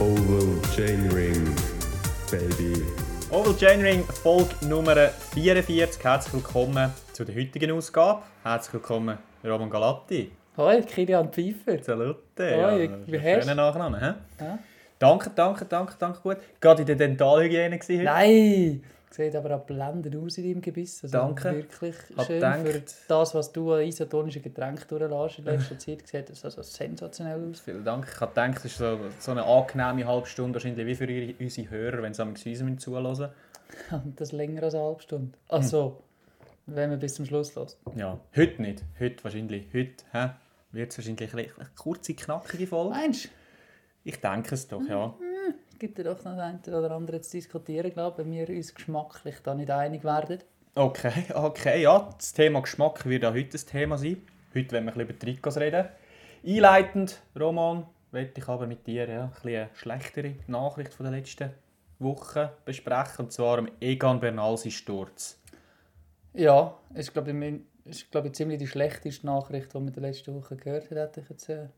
Oval Chain Ring, baby. Oval Chain Ring, Folge Nummer 44. Herzlich willkommen zu der heutigen Ausgabe. Herzlich willkommen, Roman Galatti. Hoi, Kilian Pfeiffer. Salute. Hoi, ja, wie hast Schöner Nachname, hä? Ja. Danke, danke, danke, danke, gut. Gerade in der Dentalhygiene gewesen heute. Nein! Sieht aber auch blendend aus in deinem Gebiss. Also Danke. Wirklich Hab schön gedacht. für das, was du an isotonischen Getränken durchlässt in letzter Zeit. Sieht das also sensationell aus. Vielen Dank. Ich habe gedacht, es ist so, so eine angenehme halbe Stunde, wahrscheinlich wie für unsere Hörer, wenn sie am uns zuhören. Und das länger als eine halbe Stunde. Also, wenn man bis zum Schluss lässt. Ja, heute nicht. Heute wahrscheinlich. Heute hä? wird es wahrscheinlich eine kurze, knackige Folge. Meinst du? Ich denke es doch, ja. Gibt ja doch noch das eine oder andere zu diskutieren, glaube ich, wenn wir uns geschmacklich da nicht einig werden. Okay, okay, ja. Das Thema Geschmack wird auch heute ein Thema sein. Heute wollen wir ein bisschen über Trikots reden. Einleitend, Roman, möchte ich aber mit dir ja, ein bisschen eine schlechtere Nachricht von der letzten Woche besprechen. Und zwar am Egan Bernal sein Sturz. Ja, ist glaube ich, ist, glaube ich ziemlich die schlechteste Nachricht, die man in der letzten Woche gehört hat, hätte ich jetzt äh,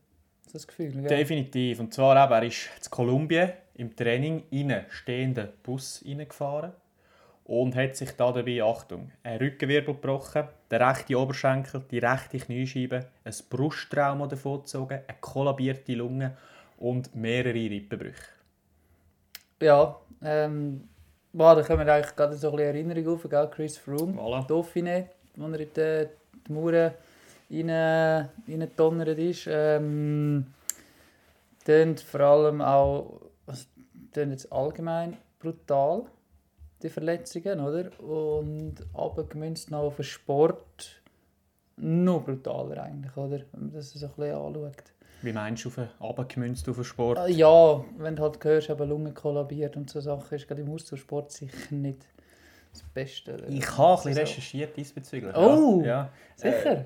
so das Gefühl. gell? Definitiv. Und zwar eben, er ist in Kolumbien im Training in einen stehenden Bus reingefahren und hat sich da dabei, Achtung, einen Rückenwirbel gebrochen, der rechte Oberschenkel, die rechte Kniescheibe, ein Brusttrauma davongezogen, eine kollabierte Lunge und mehrere Rippenbrüche. Ja, ähm, boah, da kommen eigentlich gerade so ein bisschen Erinnerungen auf, gell? Chris Froome, Voilà. Dauphiné, wo er in die, die Mauern rein- reingedonnert ist. Ähm, tönt vor allem auch, tönt jetzt allgemein brutal, die Verletzungen, oder? Und aber gemünzt noch auf den Sport noch brutaler eigentlich, oder? Wenn man das so ein bisschen anschaut. Wie meinst du, auf runtergemünzt auf den Sport? Ah, Ja, wenn du halt hörst, eben Lunge kollabiert und so Sachen, ist gerade im Ausdauersport sicher nicht das Beste. oder? Ich habe ein bisschen Also, recherchiert diesbezüglich. Oh, ja. ja. Sicher? Äh,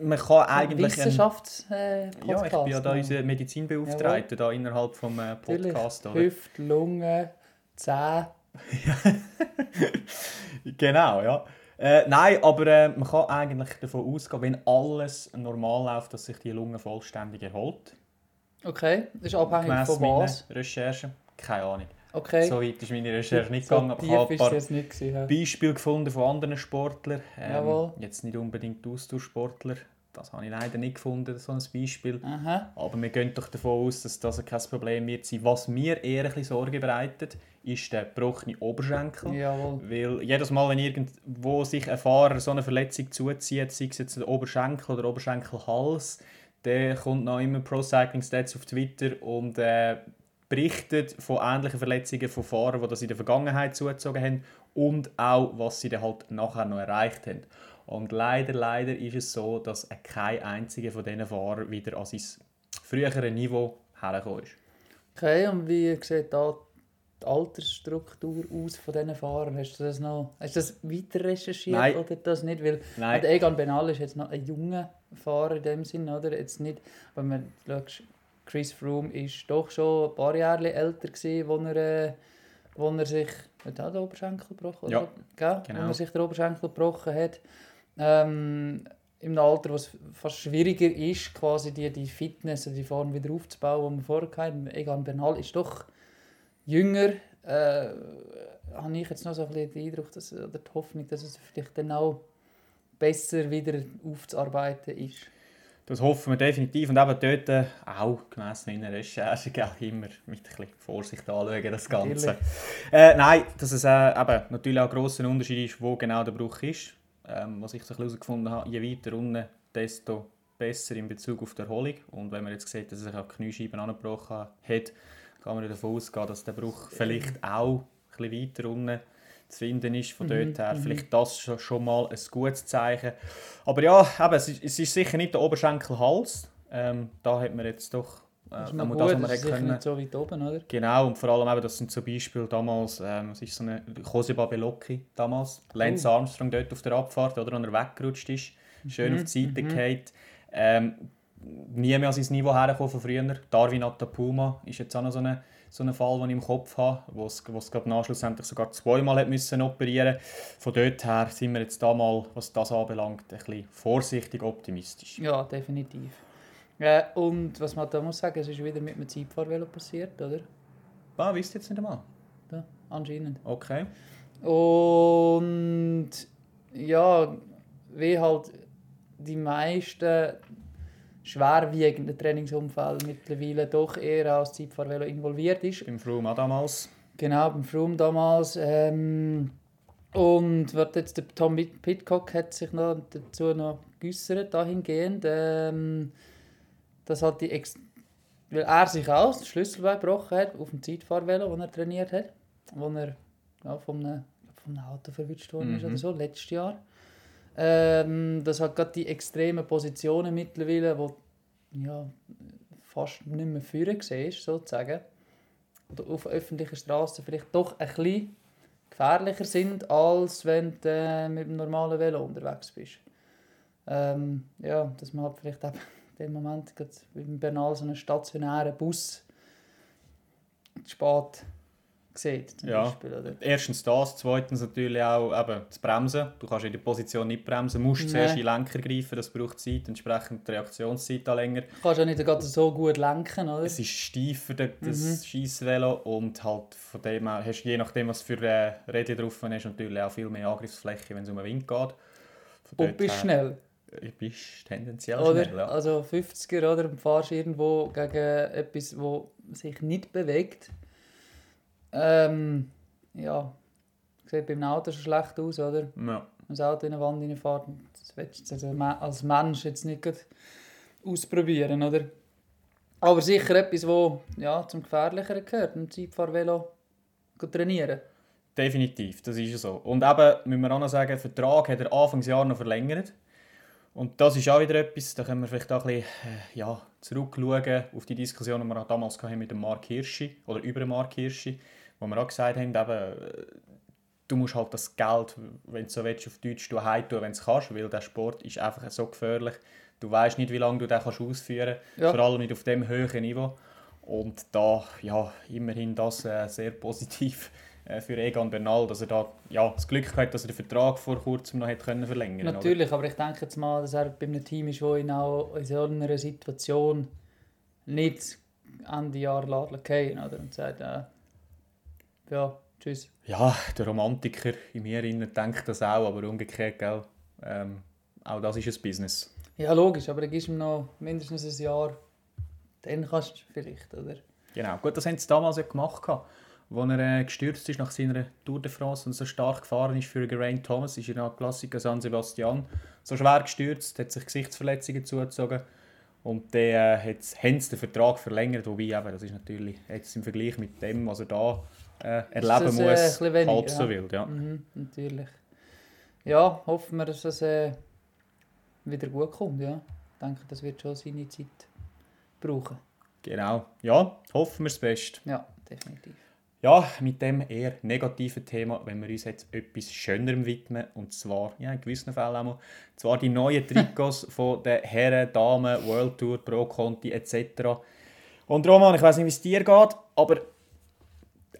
man kann eigentlich... ein- Wissenschafts äh, ja, ich bin ja da unser Medizinbeauftragter da innerhalb des äh. Podcasts. oder? Hüft, Lunge, Zähne. Genau, ja. Äh, nein, aber äh, man kann eigentlich davon ausgehen, wenn alles normal läuft, dass sich die Lunge vollständig erholt. Okay, das ist abhängig Gemäss von was. Recherchen. Keine Ahnung. Okay. So weit ist meine Recherche nicht So gegangen. aber Ich habe ein paar gewesen. ja. Beispiele gefunden von anderen Sportlern. Ähm, jetzt nicht unbedingt Austauschsportler. Das habe ich leider nicht gefunden, so ein Beispiel. Aha. Aber wir gehen doch davon aus, dass das kein Problem wird sein. Was mir eher ein bisschen Sorge bereitet, ist der gebrochene Oberschenkel. Jawohl. Weil jedes Mal, wenn irgendwo sich ein Fahrer so eine Verletzung zuzieht, sei es jetzt der Oberschenkel oder Oberschenkelhals, dann kommt noch immer Pro Cycling Stats auf Twitter und äh, berichtet von ähnlichen Verletzungen von Fahrern, die das in der Vergangenheit zugezogen haben und auch, was sie dann halt nachher noch erreicht haben. Und leider, leider ist es so, dass kein einziger von diesen Fahrern wieder an sein frühere Niveau hergekommen ist. Okay, und wie sieht da die Altersstruktur aus von diesen Fahrern? Hast du das noch hast du das weiter recherchiert Nein. oder das nicht? Weil Nein. Egan Benal ist jetzt noch ein junger Fahrer in dem Sinn, oder? Jetzt nicht, wenn man schaut, Chris Froome ist doch schon ein paar Jahre älter gewesen, wo er, äh, wo er sich hat er den Oberschenkel gebrochen, Ja, oder? Genau. Wo er sich den Oberschenkel gebrochen hat. Ähm, Im Alter, wo es fast schwieriger ist, quasi die, die Fitness oder die Form wieder aufzubauen, die man vorher hatten. Egan Bernal ist doch jünger. Äh, habe ich jetzt noch so ein bisschen den Eindruck, dass, oder die Hoffnung, dass es vielleicht dann auch besser wieder aufzuarbeiten ist. Das hoffen wir definitiv. Und eben dort äh, auch gemäss meiner Recherche gell, immer mit ein bisschen Vorsicht anschauen, das Ganze. Äh, nein, dass es äh, eben natürlich auch ein grosser Unterschied ist, wo genau der Bruch ist. Ähm, was ich so herausgefunden habe, je weiter unten, desto besser in Bezug auf die Erholung. Und wenn man jetzt sieht, dass er sich auch die Kniescheiben angebrochen hat, kann man davon ausgehen, dass der Bruch vielleicht auch ein bisschen weiter unten zu finden ist. Von dort her vielleicht das schon, mal ein gutes Zeichen. Aber ja, eben, es, ist, es ist sicher nicht der Oberschenkel-Hals. Ähm, da hat man jetzt doch äh, Das ist mal gut, das, man das ist können, nicht so weit oben, oder? Genau, und vor allem eben, das sind zum Beispiel damals, ähm, es ist so eine Joseba Bellocchi damals, Lance Armstrong dort auf der Abfahrt, oder, und er weggerutscht ist, schön auf die Seite gefallen. Ähm, nie mehr an sein Niveau hergekommen von früher. Darwin Atapuma ist jetzt auch noch so ein so ein Fall, den ich im Kopf habe, wo es, wo es gerade nach schlussendlich sogar zweimal hat müssen operieren Von dort her sind wir jetzt da mal, was das anbelangt, ein bisschen vorsichtig optimistisch. Ja, definitiv. Äh, und was man da muss sagen, es ist wieder mit einem Zeitfahrvelo passiert, oder? Ah, wisst jetzt nicht einmal? Da, anscheinend. Okay. Und ja, wie halt die meisten schwerwiegenden Trainingsumfälle mittlerweile doch eher als Zeitfahrvelo involviert ist. Beim Froome auch damals. Genau, beim Froome damals. Ähm, und wird jetzt der Tom Pitcock hat sich noch dazu noch geäußert, dahingehend, ähm, dass halt die Ex weil er sich auch das Schlüsselbein gebrochen hat auf dem Zeitfahrvelo, das er trainiert hat, wo er ja, von, einem, von einem Auto verwitscht worden ist Mhm. oder so, letztes Jahr. Ähm, dass halt gerade die extremen Positionen mittlerweile, wo ja, fast nicht mehr führen siehst, sozusagen, oder auf öffentlichen Straßen vielleicht doch ein bisschen gefährlicher sind, als wenn du äh, mit dem normalen Velo unterwegs bist. Ähm, ja, dass man halt vielleicht eben in dem Moment gerade in Bernal so einen stationären Bus spät sieht, zum Ja. Beispiel. Oder? Erstens das, zweitens natürlich auch eben das Bremsen. Du kannst in der Position nicht bremsen, musst Nein. zuerst in den Lenker greifen, das braucht Zeit, entsprechend die Reaktionszeit auch länger. Du kannst ja nicht gerade so gut lenken, oder? Es ist steifer, das Mhm. Scheissvelo und halt von dem her hast du je nachdem, was für äh, Räder drauf hast, natürlich auch viel mehr Angriffsfläche, wenn es um den Wind geht. Von Und bist her- schnell. Ich bist tendenziell Oder? schnell, ja. Also 50er oder und fahrst irgendwo gegen etwas, wo sich nicht bewegt. Ähm, ja, sieht beim Auto schon schlecht aus, oder? ja. Wenn das Auto in eine Wand reinfährt, das willst du also als Mensch jetzt nicht ausprobieren, oder? Aber sicher etwas, wo ja, zum Gefährlicheren gehört, ein Zeitfahrvelo trainieren. Definitiv, das ist so. Und eben, müssen wir auch noch sagen, den Vertrag hat er Anfangsjahr noch verlängert. Und das ist auch wieder etwas, da können wir vielleicht auch ein bisschen äh, ja, zurückschauen auf die Diskussion, die wir damals hatten mit dem Mark Hirschi oder über den Mark Hirschi, wo wir auch gesagt haben, eben, du musst halt das Geld, wenn du so willst, auf Deutsch du heimtun, wenn du es kannst, weil der Sport ist einfach so gefährlich. Du weißt nicht, wie lange du den kannst ausführen kannst, Ja. vor allem nicht auf dem hohen Niveau. Und da, ja, immerhin das äh, sehr positiv äh, für Egan Bernal, dass er da ja, das Glück hat, dass er den Vertrag vor kurzem noch können verlängern oder? Natürlich, aber ich denke jetzt mal, dass er bei einem Team ist, das ihn auch in so einer Situation nicht Ende Jahr lassen kann, oder? Und sagt, äh, ja, tschüss. Ja, der Romantiker in mir innen denkt das auch, aber umgekehrt, gell? Ähm, auch das ist ein Business. Ja, logisch, aber dann gibst du ihm noch mindestens ein Jahr. Dann kannst du vielleicht, oder? Genau, gut, das haben sie damals ja gemacht, als er äh, gestürzt ist nach seiner Tour de France und so stark gefahren ist für Geraint Thomas, ist er nach Klassiker San Sebastian so schwer gestürzt, hat sich Gesichtsverletzungen zugezogen und dann äh, haben sie den Vertrag verlängert, wobei eben, das ist natürlich jetzt im Vergleich mit dem, was er da äh, erleben äh, muss, bisschen weniger, halb so ja. wild. Ja. Mhm, natürlich. Ja, hoffen wir, dass es äh, wieder gut kommt, ja. Ich denke, das wird schon seine Zeit brauchen. Genau, ja, hoffen wir das Beste. Ja, definitiv. Ja, mit dem eher negativen Thema, wenn wir uns jetzt etwas Schönerem widmen, und zwar, ja, in gewissen Fällen auch mal, zwar die neuen Trikots von den Herren, Damen, World Tour, Pro Conti etc. Und Roman, ich weiß nicht, wie es dir geht, aber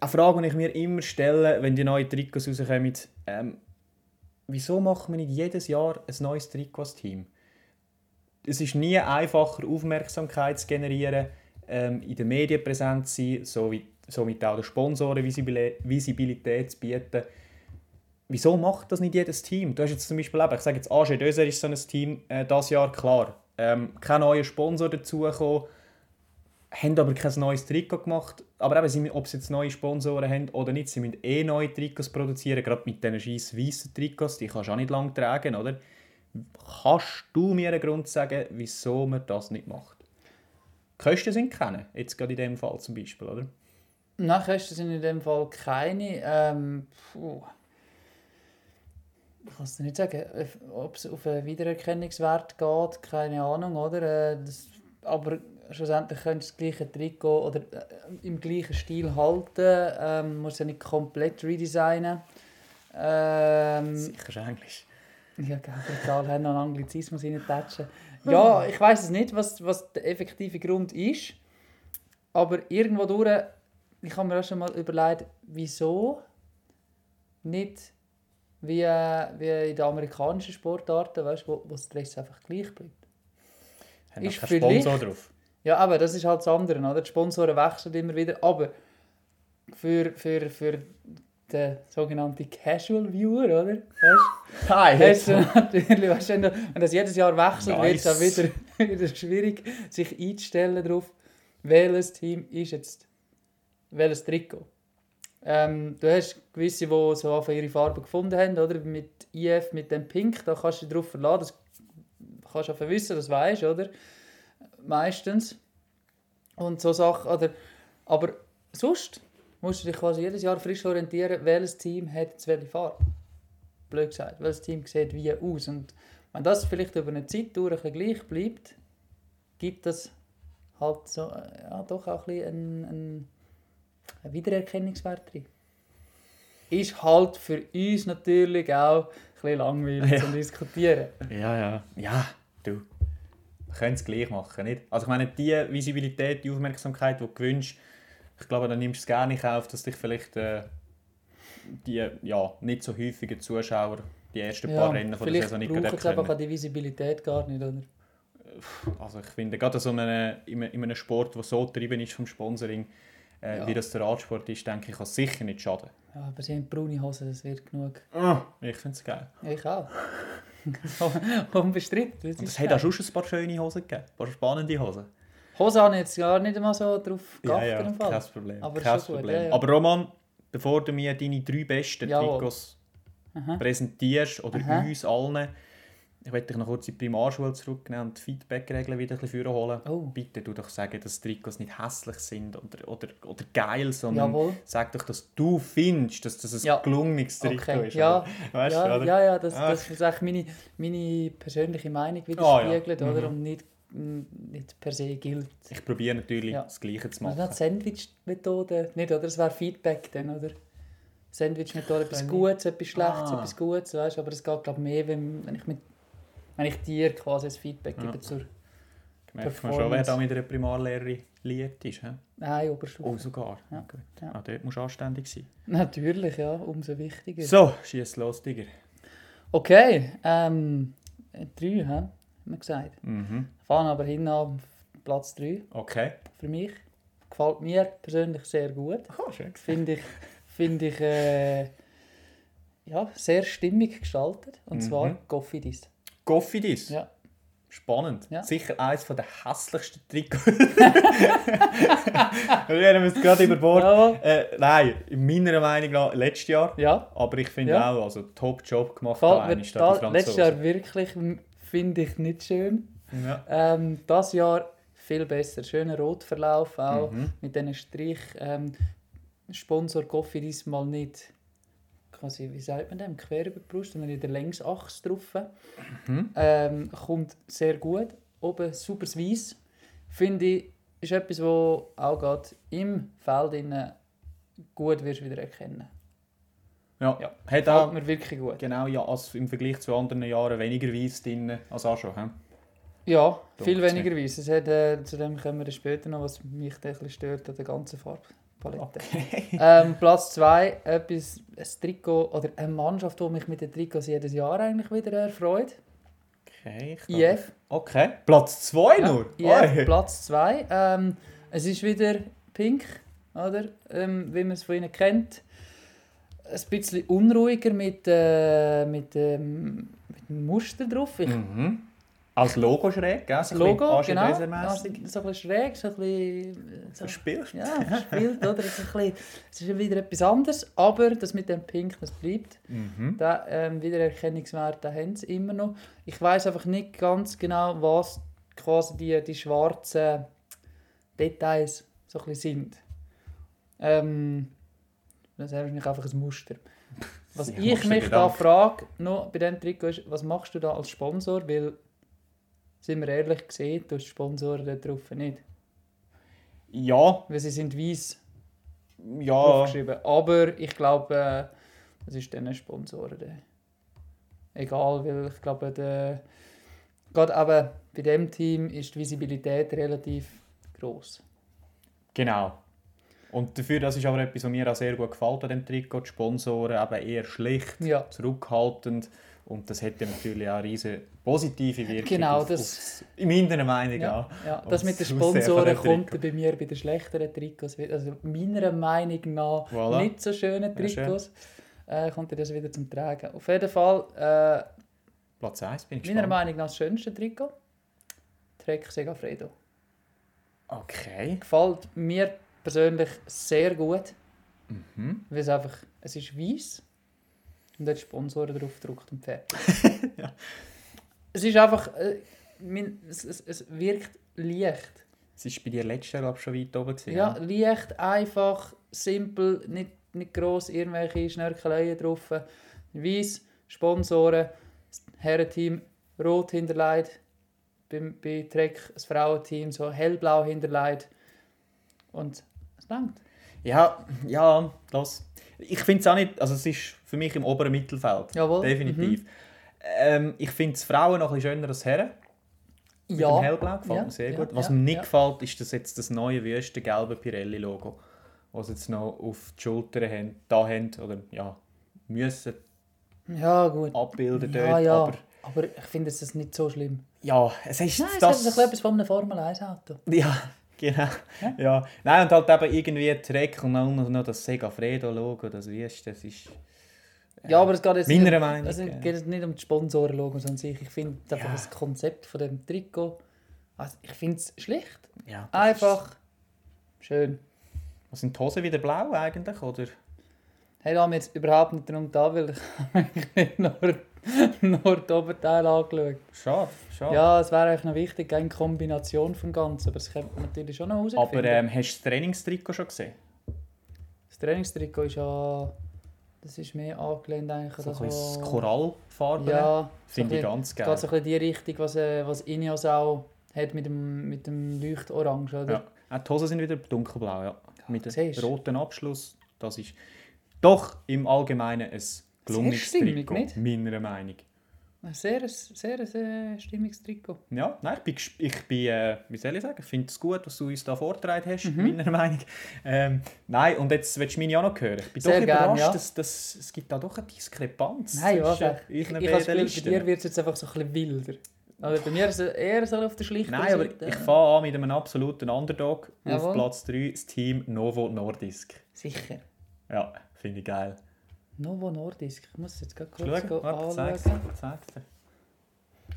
eine Frage, die ich mir immer stelle, wenn die neuen Trikots rauskommen, ähm, wieso macht man nicht jedes Jahr ein neues Trikot als Team? Es ist nie einfacher, Aufmerksamkeit zu generieren, ähm, in den Medien präsent zu sein, sowie, somit auch den Sponsoren Visibili- Visibilität zu bieten. Wieso macht das nicht jedes Team? Du hast jetzt zum Beispiel, ich sage jetzt, AG Döser ist so ein Team, äh, das Jahr klar. Ähm, kein neuer Sponsor dazugekommen, haben aber kein neues Trikot gemacht. Aber eben, ob sie jetzt neue Sponsoren haben oder nicht, sie müssen eh neue Trikots produzieren, gerade mit diesen scheiß weißen Trikots, die kannst du auch nicht lange tragen, oder? Kannst du mir einen Grund sagen, wieso man das nicht macht? Die Kosten sind keine, jetzt gerade in dem Fall zum Beispiel, oder? Nein, Kosten sind in dem Fall keine. Ähm, puh. Ich kann es nicht sagen, ob es auf einen Wiedererkennungswert geht, keine Ahnung, oder? Äh, Das, aber schlussendlich könntest du das gleiche Trikot oder äh, im gleichen Stil halten. Ähm, musst ja nicht komplett redesignen. Ähm, Sicher ist Englisch. ja, gell, egal, haben noch einen Anglizismus reintatschen. Ja, ich weiß es nicht, was, was der effektive Grund ist. Aber irgendwo durch, ich habe mir auch schon mal überlegt, wieso nicht wie, wie in den amerikanischen Sportarten, weißt, wo, wo das Dress einfach gleich bleibt. Haben Ist Sponsor vielleicht- drauf. Ja, aber das ist halt das andere, oder? Die Sponsoren wechseln immer wieder, aber für, für, für den sogenannten Casual Viewer, oder? Weißt, Hi, hast du natürlich, weißt, wenn, du, wenn das jedes Jahr wechselt, wird es auch Nice. wieder, wieder schwierig, sich einzustellen darauf, welches Team ist jetzt welches Trikot. Ähm, du hast gewisse, die so einfach ihre Farbe gefunden haben, oder? Mit IF, mit dem Pink, da kannst du dich darauf verlassen, das kannst du einfach wissen, das weißt oder? Meistens. Und so Sachen, oder? Aber sonst musst du dich quasi jedes Jahr frisch orientieren, welches Team hat jetzt welche Farbe. Blöd gesagt, welches Team sieht wie aus. Und wenn das vielleicht über eine Zeit durch ein gleich bleibt, gibt das halt so, äh, ja, doch auch ein bisschen einen, einen, einen Wiedererkennungswert drin. Ist halt für uns natürlich auch ein bisschen langweilig Ja. zu diskutieren. Ja, ja. Ja, du. Können es gleich machen, nicht? Also ich meine, die Visibilität, die Aufmerksamkeit, die du gewünscht, ich glaube, dann nimmst du es gerne in Kauf, dass dich vielleicht äh, die ja, nicht so häufigen Zuschauer die ersten paar Rennen von der vielleicht Saison nicht gerade erkennen. die Visibilität gar nicht, oder? Also ich finde, gerade so eine, in einem- in einem Sport, der so getrieben ist vom Sponsoring, äh, Ja. wie das der Radsport ist, denke ich, kann es sicher nicht schaden. Ja, aber sie haben braune Hosen, das wird genug. Ich finde es geil. Ja, ich auch. Unbestritten. Und es hat auch schon ein paar schöne Hosen gegeben, ein paar spannende Hosen. Hosen habe ich jetzt gar nicht einmal so drauf geachtet. im Fall. kein Problem. Aber kein schon gut, Problem. ja, ja. Aber Roman, bevor du mir deine drei besten Jawohl. Trikots Aha. präsentierst oder Aha. uns allen, ich möchte dich noch kurz in die Primarschule zurücknehmen und die Feedback-Regeln wieder ein bisschen vorholen. Oh. Bitte du doch sagen, dass Trikots nicht hässlich sind oder, oder, oder geil, sondern Jawohl. sag doch, dass du findest, dass das ein Ja. gelungenes Trikot Okay. ist. Ja? Weißt ja, oder? ja, ja, das, Ah. das ist eigentlich meine, meine persönliche Meinung ja. widerspiegelt, oder? Mhm. Und nicht, nicht per se gilt. Ich probiere natürlich Ja. das Gleiche zu Also machen. nicht Sandwich-Methode, nicht, oder? Das wäre Feedback dann, oder? Sandwich-Methode, etwas Gutes, etwas Schlechtes, Ah. etwas Gutes, weißt du? Aber es geht, glaube ich, mehr, wenn, wenn, ich mit, wenn ich dir quasi ein Feedback Ja. gebe zur... Merkt man schon, wer da mit einer Primarlehrerin liiert ist. He? Nein, Oberstufe. Oh, sogar. Ja. Okay. Ja. Ah, dort musst du anständig sein. Natürlich, ja, umso wichtiger. So, schieß los, Digger. Okay, ähm, drei, haben wir gesagt. Mhm. Fahren aber hin auf Platz 3 Okay. für mich. Gefällt mir persönlich sehr gut. Oh, schön. Finde ich, finde ich äh, ja, sehr stimmig gestaltet. Und Mhm. zwar Goffidis. Goffidis. Ja. Spannend. Ja. Sicher eines der hässlichsten Trikots. Wir haben es gerade über Bord. Ja, Äh, nein, in meiner Meinung nach letztes Jahr. ja. Aber ich finde Ja. auch, also Top-Job gemacht. da mir einmal, da, die letztes. Jahr wirklich, finde ich nicht schön. Ja. Ähm, das Jahr viel besser. Schöner Rotverlauf auch. Mhm. Mit diesen Strich. Ähm, Sponsor Goffidis mal nicht quasi, wie sagt man dem, quer über die Brust, sondern in der Längsachse drauf. Mhm. Ähm, kommt sehr gut. Oben super Weiss. Finde ich, ist etwas, wo auch gerade im Feld innen gut wirst wieder erkennen. Ja. Ja. Hat auch mir wirklich gut. genau ja, als im Vergleich zu anderen Jahren weniger Weiß drin als auch schon. He? Ja, viel Dunkel's weniger hat, äh, zu dem kommen wir dann später noch, was mich da ein bisschen stört an der ganzen Farbpalette. Ähm, Platz 2, etwas, ein Trikot oder eine Mannschaft, die mich mit den Trikots jedes Jahr eigentlich wieder erfreut. Okay, ich glaube- IF. Okay. Platz 2 Ja, nur? IF, Oi. Platz 2. Ähm, es ist wieder pink, oder? Ähm, wie man es von ihnen kennt. Ein bisschen unruhiger mit, äh, mit, ähm, mit dem Muster drauf. Ich, Mhm. Als Logo schräg, gell? So Logo, genau. Also, so ein bisschen schräg, so ein bisschen... So, Verspielt. ja, verspielt, oder? Es ist, ein bisschen, es ist wieder etwas anderes, aber das mit dem Pink, das bleibt. Mhm. Der ähm, Wiedererkennungswert den haben sie immer noch. Ich weiß einfach nicht ganz genau, was quasi die, die schwarzen Details so ein bisschen sind. Ähm, das ist wahrscheinlich einfach ein Muster. Was Ja, ich mich da frage, noch bei diesem Trikot ist, was machst du da als Sponsor? Weil, sind wir ehrlich gesehen, du Sponsoren da drauf nicht. Ja, Weil sie sind weiß ja. Aber ich glaube, äh, das ist diesen Sponsoren dann egal, weil ich glaube, der, gerade eben bei dem Team ist die Visibilität relativ groß. Genau. Und dafür, das ist aber etwas, was mir auch sehr gut gefällt an dem Trikot. Die Sponsoren eben eher schlicht, Ja. zurückhaltend Und das hätte natürlich auch eine riesige positive Wirkung. Genau, auf, das- auf, in meiner Meinung Ja, auch. ja, das mit den Sponsoren kommt Trikots. bei mir bei den schlechteren Trikots, also meiner Meinung nach Voilà. nicht so schönen Ja, schön. Trikots, äh, kommt das wieder zum Tragen. Auf jeden Fall, äh, Platz 1 bin ich meiner gespannt. Meinung nach das schönste Trikot, Trek Segafredo. Okay. Gefällt mir persönlich sehr gut, Mhm. weil es einfach, es ist weiß und dort Sponsoren drauf gedruckt und fertig. Ja. Es ist einfach, äh, mein, es, es, es wirkt leicht. Es war bei dir letztes Jahr schon weit oben. Gewesen, Ja, leicht, einfach, simpel, nicht, nicht gross irgendwelche Schnörkeleien drauf. Weiss, Sponsoren, das Herrenteam rot hinterlegt, bei, bei Trek das Frauenteam so hellblau hinterlegt. Und es langt. Ja, ja, das. Ich finde es auch nicht, also es ist für mich im oberen Mittelfeld. Jawohl. Definitiv. Ähm, ich finde es Frauen noch ein bisschen schöner als Herren. Mit Ja. dem Hellblau gefällt Ja, mir sehr ja, gut. Was ja, mir nicht gefällt, ist das jetzt das neue wüste gelbe Pirelli-Logo. Was sie jetzt noch auf die Schultern haben, da haben, oder ja, müssen Ja, gut. abbilden dort. ja. Aber Aber ich finde es nicht so schlimm. ja, es ist Nein, es das... hat so etwas von einem Formel-1-Auto. Ja, genau. Ja? Ja. Nein, und halt eben irgendwie Trek und dann noch das Segafredo-Logo, das Wüste, das ist... Ja, aber es geht jetzt Meiner nicht, Meinung, also, geht jetzt nicht um die Sponsorenlogos an sich. Ich finde einfach Ja. das Konzept von dem Trikot, also ich finde es schlicht. Ja, Einfach schön. Ist, was sind die Hosen wieder blau eigentlich, oder? Hey, da haben wir jetzt überhaupt nicht darum da, weil ich eigentlich nur, nur das Oberteil angeschaut. Schade, schade. Ja, es wäre eigentlich noch wichtig, eine Kombination vom Ganzen, aber das könnte man natürlich schon noch herausfinden. Aber ähm, hast du das Trainingstrikot schon gesehen? Das Trainingstrikot ist ja... Das ist mehr angelehnt eigentlich So an ein das, Korallfarben. Ja, Finde ich so ganz Es geil. geht so ein bisschen die Richtung, was, äh, was Ineos auch hat mit dem, mit dem Leuchtorange, oder? Ja. Auch die Hosen sind wieder dunkelblau, ja. Mit dem roten Abschluss. Das ist doch im Allgemeinen ein gelungenes Trikot, nicht? meiner Meinung. Ein sehr, ein sehr ein, äh, stimmiges Trikot. Ja, nein, ich bin, ich bin äh, wie soll ich sagen, ich finde es gut, was du uns da vorgetragen hast, Mhm. meiner Meinung. Ähm, nein, und jetzt willst du meine auch noch hören. Ich bin Sehr doch gern, überrascht, ja. dass, dass es gibt da doch eine Diskrepanz Nein, was? zwischen Ich, ich unseren habe bei dir wird es jetzt einfach so ein bisschen wilder. Also bei mir ist es eher so auf der schlichten Nein, aber Seite. ich fange an mit einem absoluten Underdog. Jawohl. Auf Platz 3 das Team Novo Nordisk. Sicher. Ja, finde ich geil. Novo Nordisk. Ich muss jetzt gerade kurz Schau, warte, zeig's dir, zeig's dir.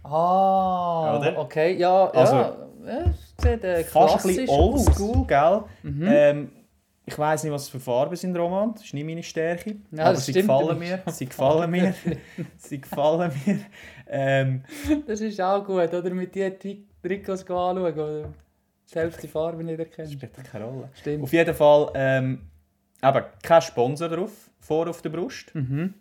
Ah, Oder? okay. Ja, Also, ja. es sieht äh, Fast ein bisschen oldschool, gell? Mhm. Ähm, ich weiss nicht, was für Farben sind, Roman. Das ist nicht meine Stärke. Ja, aber das sie stimmt, du gefallen bist- mir. Sie gefallen mir. sie gefallen mir. Das ist auch gut, oder? Mit diesen Tri- Trikots anschauen, oder die Farbe nicht erkennen. spielt keine Rolle. Stimmt. Auf jeden Fall, ähm, eben, kein Sponsor drauf, vor auf der Brust. Mhm.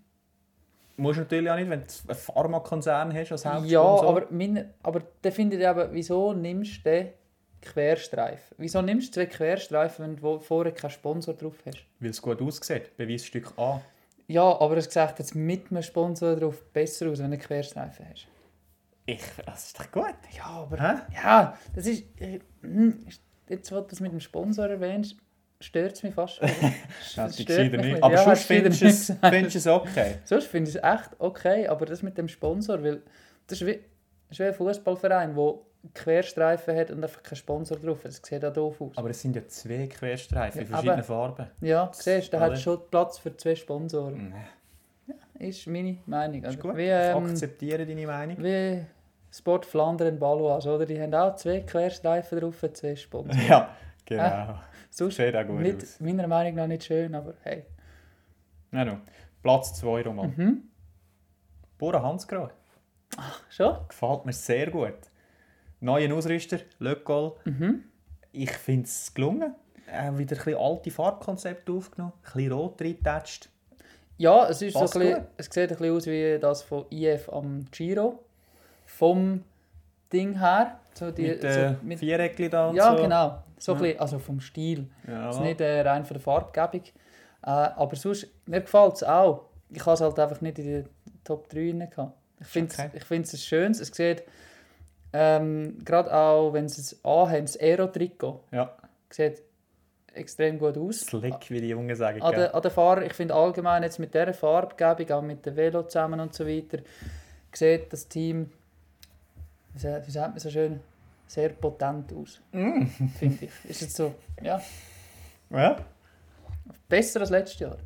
Musst du natürlich auch nicht, wenn du einen Pharmakonzern hast als Ja, Hauptsponsor. aber, mein, aber dann finde ich eben, wieso nimmst du den Querstreifen? Wieso nimmst du zwei Querstreifen, wenn du vorher keinen Sponsor drauf hast? Weil es gut aussieht. Beweisstück A. Ja, aber es sieht jetzt mit einem Sponsor drauf besser aus, wenn du einen Querstreifen hast. Ich, das ist doch gut. Ja, aber... Hä? Ja, das ist... äh, hm, Jetzt, wo du das mit dem Sponsor erwähnst, stört es mich fast. Das stört mich nicht. Aber Ja, sonst du findest du es, findest du okay. Sonst finde ich es echt okay, aber das mit dem Sponsor, weil das ist wie, das ist wie ein Fußballverein, der Querstreifen hat und einfach keinen Sponsor drauf. hat. Das sieht auch doof aus. Aber es sind ja zwei Querstreifen in Ja, verschiedenen aber- Farben. Ja, du siehst, der Alle. hat schon Platz für zwei Sponsoren. Nee, Ist meine Meinung. ist Also, gut. wie, ich ähm, akzeptiere deine Meinung. wie Sport Flandern Balois, oder? Die haben auch zwei Querstreifen drauf und zwei Sponsoren. Ja, genau. Sonst Sieht auch gut nicht, aus. meiner Meinung nach nicht schön, aber hey. No. Platz 2, Roman. Mhm. Bora Hansgrohe. Schon? Gefällt mir sehr gut. Neuer Ausrüster, Gaulle. Mhm. Ich finde es gelungen. Äh, wieder ein bisschen alte Farbkonzepte aufgenommen, ein bisschen rot reingetatscht. Ja, es, ist so ein bisschen, gut. es sieht ein bisschen aus wie das von IF am Giro. Vom Ding her. So die, Mit, äh, so, mit, Viereckli da und ja, so. genau. So Ja. bisschen, also vom Stil. Ja, ist nicht äh, rein von der Farbgebung. Äh, aber sonst, mir gefällt es auch. Ich habe es halt einfach nicht in die Top 3 rein gehabt. Ich finde es okay. ein schönes. Es sieht, ähm, gerade auch wenn sie es anhaben, das Aero-Trikot, ja. sieht extrem gut aus. Slick, wie die Jungen sagen. An den, an den Fahrer, ich finde allgemein jetzt mit dieser Farbgebung, auch mit dem Velo zusammen und so weiter, sieht das Team, wie sa- wie sagt man so schön, sehr potent aus. Mm. Finde ich. Ist jetzt so, ja, Ja? besser als letztes Jahr.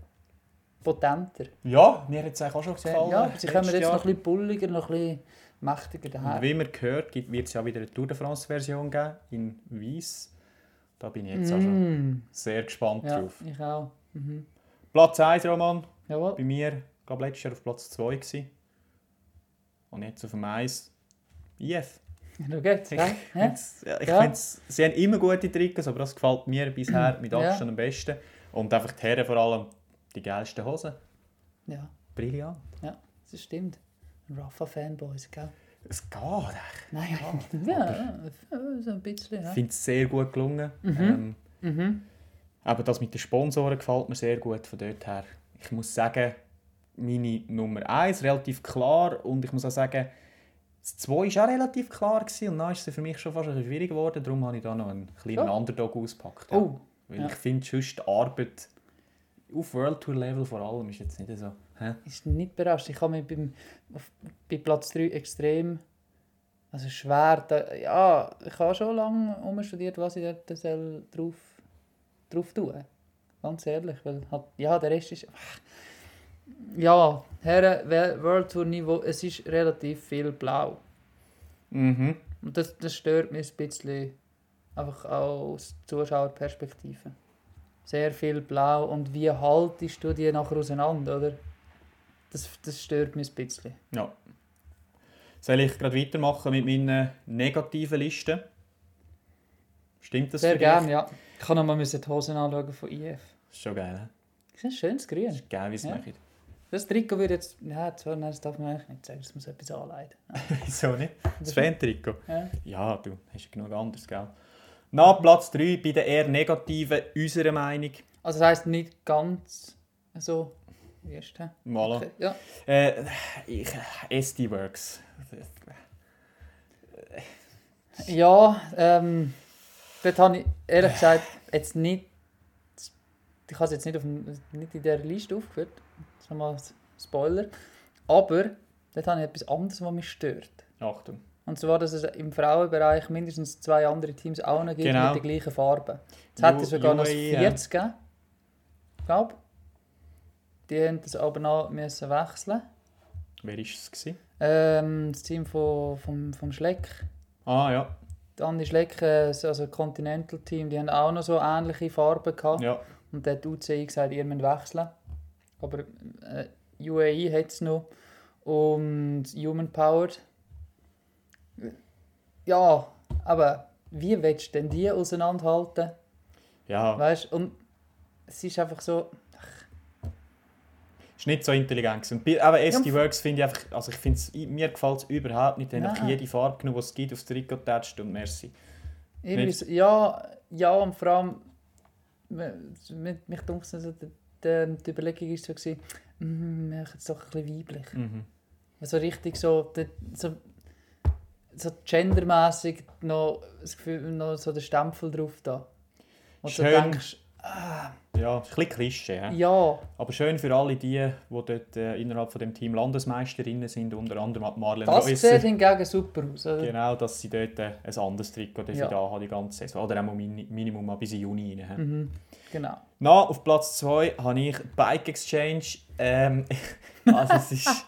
Potenter. ja, mir hat es eigentlich auch schon gefallen. Ja, sie kommen jetzt Jahr. noch ein bisschen bulliger, noch ein bisschen mächtiger Und daher. wie man gehört, wird es ja wieder eine Tour de France-Version geben, in Weiss. Da bin ich jetzt auch schon Mm. sehr gespannt Ja, drauf. ich auch. Mhm. Platz 1, Roman. Jawohl. Bei mir, ich glaube, letztes Jahr auf Platz 2 gewesen. Und jetzt auf dem 1. IF. Da geht's, Ich? Ja? find's- ja, ich Ja. find's, sie haben immer gute Trikots, aber das gefällt mir bisher mit Ja. Abstand am besten. Und einfach die Herren vor allem die geilsten Hosen. ja, Brillant. das stimmt. Rafa-Fanboys, gell? Es geht echt. Nein, ja, ja, so ein bisschen. Ich Ja. finde es sehr gut gelungen. Ähm, Mhm. aber das mit den Sponsoren gefällt mir sehr gut von dort her. Ich muss sagen, meine Nummer 1 relativ klar und ich muss auch sagen, das 2 war auch relativ klar gewesen, und dann ist es für mich schon fast ein bisschen schwierig geworden. Darum habe ich da noch einen kleinen Ja. Underdog ausgepackt. ja. Oh, Weil ja. ich finde, sonst die Arbeit auf World Tour Level vor allem ist jetzt nicht so. Hä? ist nicht überrascht. Ich habe mich beim, auf, bei Platz 3 extrem also schwer. Da, ja, ich habe schon lange umstudiert, was ich dort soll drauf, drauf tun Ganz ehrlich. Weil halt, ja, der Rest ist. Ja, Herren, World Tour Niveau, es ist relativ viel blau. Mhm. Und das, das stört mich ein bisschen, einfach auch aus Zuschauerperspektive. Sehr viel blau und wie haltest du die nachher auseinander, oder? Das, das stört mich ein bisschen. Ja. Soll ich gerade weitermachen mit meinen negativen Listen? Stimmt das Sehr gerne, ja. Ich kann noch mal die Hosen anschauen von IF. Ist schon geil, hä? Das ist ein schönes Grün. Ist geil, wie es Ja. machen. Das Trikot würde jetzt... Ja, das darf man eigentlich nicht sagen, das muss etwas anleiten. Wieso nicht? Das Fan-Trikot. Ja. Ja, du hast ja genug anderes, gell? Nach Platz 3 bei den eher negativen, unserer Meinung. Also das heisst nicht ganz so... Der? Voilà. Okay, Ja. Äh, ich, SD Works. Ja, ähm, dort habe ich ehrlich gesagt jetzt nicht, ich habe es jetzt nicht, auf, nicht in dieser Liste aufgeführt, das ist nochmal ein Spoiler, aber dort habe ich etwas anderes, was mich stört. Achtung. Und zwar, dass es im Frauenbereich mindestens zwei andere Teams auch noch gibt Genau. mit den gleichen Farben. Es hätte U- sogar noch das UAE, ja. 40 gegeben, glaube Die haben das aber noch müssen wechseln. Wer war es? Ähm, das Team von, vom, vom Schleck. Ah, ja. Die Andi Schleck, äh, also Continental Team, die haben auch noch so ähnliche Farben gehabt. ja. Und dann hat UCI gesagt, ihr müsst wechseln. Aber äh, UAE hat es noch. Und Human Powered. Ja, aber wie willst du denn die auseinanderhalten? Ja, Weißt und es ist einfach so. ist nicht so intelligent. Und bei- aber SD Ja, Works finde ich einfach, also ich finde mir gefällt es überhaupt nicht. Die haben einfach jede Farbe genommen, die es gibt, aufs Trikot getatscht und merci. Nicht- ja, ja, und vor allem, mich dunkt also, die, die, die Überlegung war so, gewesen, mm, wir machen es doch ein bisschen weiblich. Mhm. Also richtig so, de- so, so gendermäßig noch, das Gefühl, noch so den Stempel drauf da. Und du Schön. denkst, Ja, ein bisschen Klischee. hä? ja, Aber schön für alle die, die dort äh, innerhalb von dem Team Landesmeisterinnen sind, unter anderem Marlene das Reusser. sieht hingegen super aus. Oder? Genau, dass sie dort äh, ein anderes Trikot Ja. da haben, die ganze Saison. Oder auch Min Minimum mal bis in Juni rein. Mhm, genau. Na, auf Platz 2 habe ich Bike Exchange. Ähm, also es ist,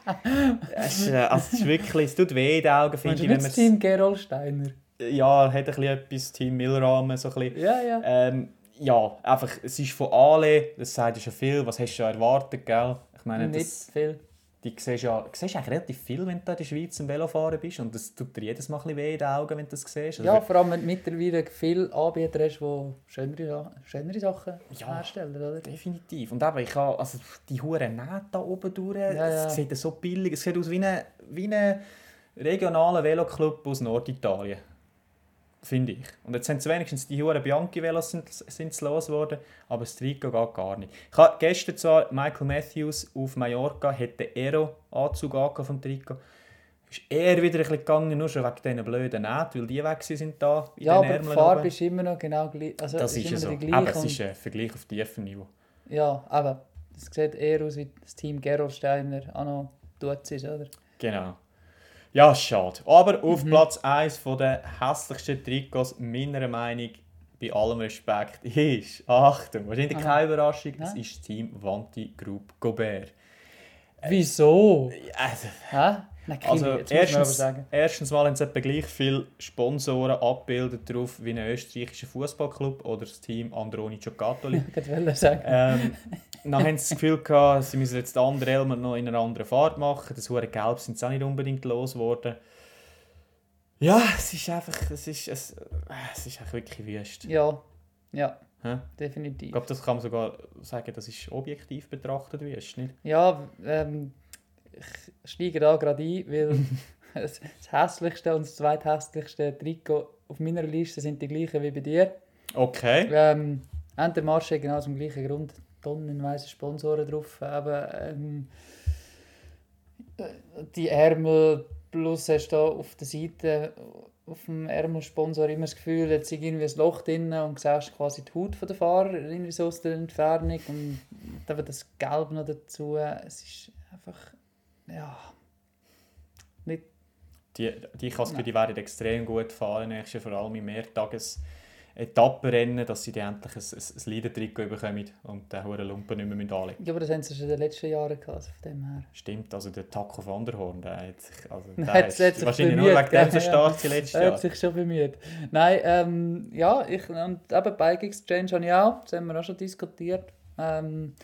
es ist, äh, also es ist wirklich, es tut weh in den Augen, finde ich, wenn das Team Gerolsteiner? Ja, hat ein bisschen etwas, Team Milrahmen, so ein bisschen. Ja, ja. Ähm, ja, einfach, es ist von Ale, das sagt ja schon viel, was hast du ja erwartet, gell? Ich meine, nicht das, viel. die siehst ja, siehst eigentlich relativ viel, wenn du in der Schweiz im Velofahren bist und das tut dir jedes Mal ein weh in den Augen, wenn du das siehst. Also, Ja, vor allem wenn du mittlerweile viele Anbieter hast, die schönere, schönere Sachen Ja. herstellen, oder? Definitiv. Und eben, ich habe, also die hure Nähte da oben durch, ja. es sieht so billig, es sieht aus wie ein wie ein regionaler Veloclub aus Norditalien. Finde ich. Und jetzt sind es wenigstens die hure Bianchi-Velos sind, sind los worden, aber das Trikot geht gar nicht. Ich habe gestern zwar Michael Matthews auf Mallorca, hat den Aero-Anzug vom Trikot. ist eher wieder ein bisschen gegangen, nur schon wegen diesen blöden Nähten, weil die weg sind da in Ja, den aber die Ärmeln Farbe oben. ist immer noch genau gleich. Also, Das ist immer so. die Aber es ist ein Vergleich auf tiefem Niveau. Ja, aber es sieht eher aus wie das Team Gerolsteiner auch noch tut ist, oder? Genau. Ja, schade. Aber auf Mhm. Platz 1 der hässlichsten Trikots, meiner Meinung bei allem Respekt, ist, Achtung, wahrscheinlich keine Überraschung, es Ja. ist das Team Vanti Group Gobert. Wieso? Also, Hä? Nein, also erstens, sagen. erstens mal haben sie etwa gleich viele Sponsoren abgebildet drauf wie ein österreichischer Fußballclub oder das Team Androni Giocattoli. Ich sagen. ähm, dann haben sie das Gefühl gehabt, sie müssen jetzt den anderen Helm noch in einer anderen Farbe machen. Das hure Gelb sind sie auch nicht unbedingt losgeworden. Ja, es ist einfach, es ist, es, äh, es ist einfach wirklich wüst. Ja, ja, Hä? Ich definitiv. glaube, das kann man sogar sagen, das ist objektiv betrachtet wüst, nicht? Ja, ähm, ich steige da gerade ein, weil das hässlichste und das zweithässlichste Trikot auf meiner Liste sind die gleichen wie bei dir. Okay. Ähm, Marche genau aus dem gleichen Grund tonnenweise Sponsoren drauf. Aber ähm, die Ärmel plus hast du auf der Seite auf dem Ärmelsponsor immer das Gefühl, jetzt ist irgendwie ein Loch drin und siehst quasi die Haut von der Fahrer irgendwie so aus der Entfernung und dann wird das Gelb noch dazu. Es ist einfach ja nicht Die, die Nein. die werden extrem gut fahren, nächstes Jahr, vor allem im Mehrtages Etappenrennen, dass sie dann endlich ein, ein, ein Leidentrikot bekommen und den hohen Lumpen nicht mehr anlegen ja, aber das haben sie schon in den letzten Jahren gehabt, also von dem her. Stimmt, also der Taco van der Horn, der hat sich, also, Der hat- ist der hat sich wahrscheinlich nur bemüht, wegen dem so stark ja. letztes Er Jahr. hat sich schon bemüht. Nein, ähm, ja, ich, und eben Bike Exchange habe ich auch, das haben wir auch schon diskutiert. Ähm,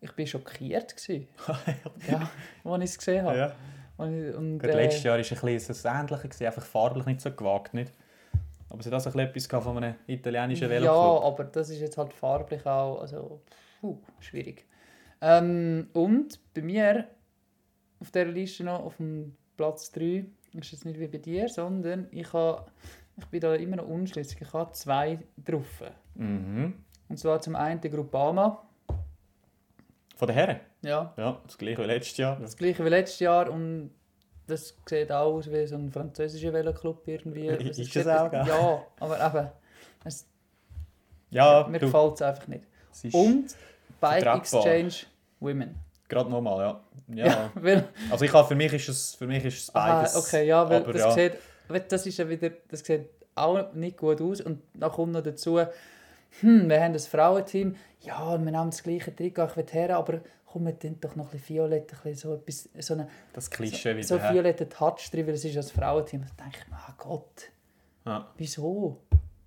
ich war schockiert, gewesen, ja, als ich es gesehen habe. ja. Und, und, äh, letztes Jahr war ein bisschen das Ähnliche, einfach farblich nicht so gewagt. Nicht? Aber es hat auch so ein bisschen etwas von einem italienischen Ja, Veloclub. aber das ist jetzt halt farblich auch also, puh, schwierig. Ähm, und bei mir auf der Liste noch auf dem Platz 3 ist es nicht wie bei dir, sondern ich, habe, ich bin da immer noch unschlüssig. Ich habe zwei drauf. Mhm. Und zwar zum einen die Groupama. Von den Herren? Ja, Ja, das gleiche wie letztes Jahr. das gleiche wie letztes Jahr und das sieht auch aus wie so ein französischer Veloclub irgendwie. Ist Es es sieht- auch, gell? Ja, aber eben, es, Ja, mir gefällt es einfach nicht. es ist Und Bike. Exchange Women. gerade nochmal, ja. ja. Ja, weil, Also ich habe, für mich ist es, für mich ist es beides. okay, ja, weil aber das ja. sieht, das ist ja wieder, das sieht auch nicht gut aus und dann kommt noch dazu, hm, wir haben das Frauenteam, ja, wir haben das gleiche Trikot, ich will her, aber komm, wir tun doch noch ein bisschen violett, ein bisschen so etwas, so eine Das Klischee wieder. so hä? violetten Touch drin, weil es ist ja das Frauenteam. Da denke ich mir, ah Gott, Ja. wieso?